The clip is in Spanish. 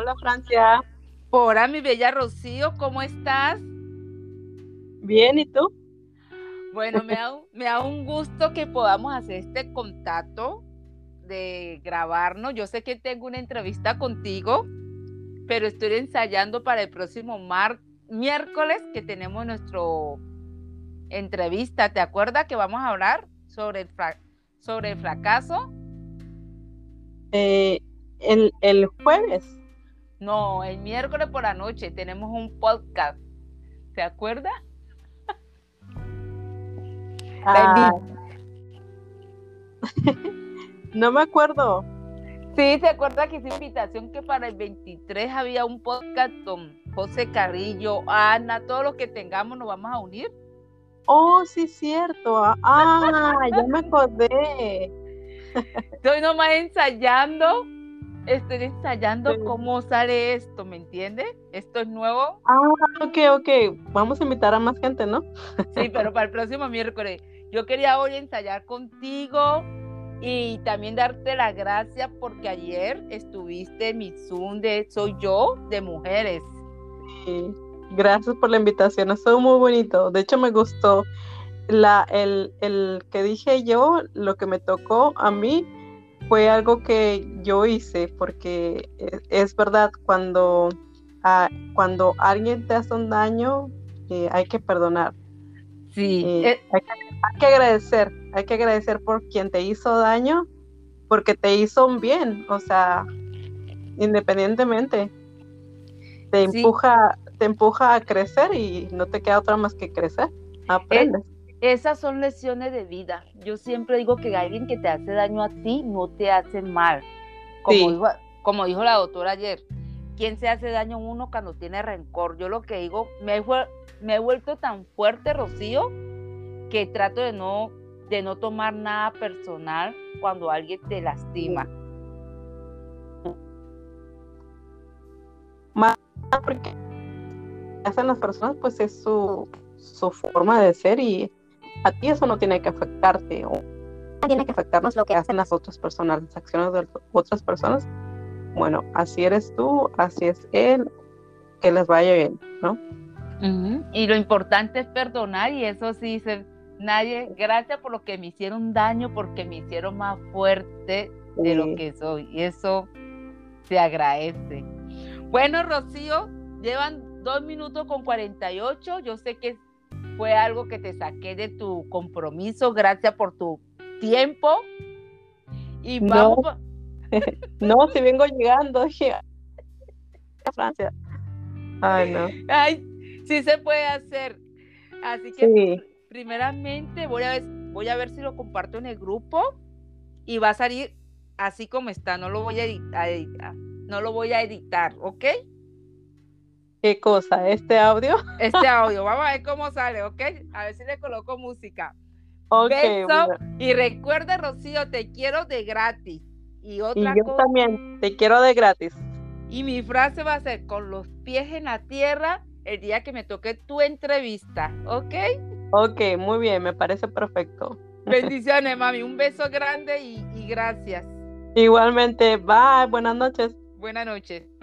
Hola Francia. Hola mi bella Rocío, ¿cómo estás? Bien, ¿y tú? Bueno, me da, me da un gusto que podamos hacer este contacto de grabarnos. Yo sé que tengo una entrevista contigo, pero estoy ensayando para el próximo mar miércoles que tenemos nuestro entrevista. ¿Te acuerdas que vamos a hablar sobre el, sobre el fracaso? Eh, el, el jueves. No, el miércoles por la noche tenemos un podcast. ¿Te acuerdas? Ah. no me acuerdo. Sí, ¿se acuerda que esa invitación que para el 23 había un podcast con José Carrillo, Ana, todos los que tengamos nos vamos a unir? Oh, sí, cierto. Ah, ya me acordé. Estoy nomás ensayando, estoy ensayando cómo sale esto, ¿me entiendes? Esto es nuevo. Ah, ok, ok. Vamos a invitar a más gente, ¿no? Sí, pero para el próximo miércoles. Yo quería hoy ensayar contigo y también darte la gracias porque ayer estuviste en mi Zoom de Soy Yo de Mujeres. Sí, gracias por la invitación, estuvo muy bonito. De hecho, me gustó la, el, el que dije yo, lo que me tocó a mí fue algo que yo hice porque es, es verdad, cuando, ah, cuando alguien te hace un daño, eh, hay que perdonar. Sí, eh, eh, hay, que, hay, que, agradecer, hay que agradecer por quien te hizo daño, porque te hizo un bien, o sea, independientemente, te empuja, te empuja a crecer y no te queda otra más que crecer, aprendes. Es, esas son lecciones de vida. Yo siempre digo que alguien que te hace daño a ti no te hace mal. Como, sí. dijo, como dijo la doctora ayer, ¿quién se hace daño a uno cuando tiene rencor? Yo lo que digo, me, me he vuelto tan fuerte, Rocío, que trato de no, de no tomar nada personal cuando alguien te lastima. Más porque hacen las personas, pues es su, su forma de ser y a ti eso no tiene que afectarte o tiene que afectarnos lo que hacen las otras personas, las acciones de otras personas. Bueno, así eres tú, así es él, que les vaya bien, ¿no? Uh -huh. Y lo importante es perdonar y eso sí, se, nadie, gracias por lo que me hicieron daño, porque me hicieron más fuerte de sí. lo que soy. Y eso se agradece. Bueno, Rocío, llevan dos minutos con 48. Yo sé que fue algo que te saqué de tu compromiso. Gracias por tu tiempo. Y vamos. No, no si vengo llegando, a Francia. Ay, no. Ay, sí se puede hacer. Así que sí. primeramente voy a ver, voy a ver si lo comparto en el grupo y va a salir así como está. No lo voy a editar, no lo voy a editar, ¿ok? ¿Qué cosa? ¿Este audio? Este audio. Vamos a ver cómo sale, ¿ok? A ver si le coloco música. Ok. Beso. Y recuerda, Rocío, te quiero de gratis. Y otra y yo cosa, también, te quiero de gratis. Y mi frase va a ser con los pies en la tierra el día que me toque tu entrevista, ¿ok? Ok, muy bien, me parece perfecto. Bendiciones, mami. Un beso grande y, y gracias. Igualmente, bye, buenas noches. Buenas noches.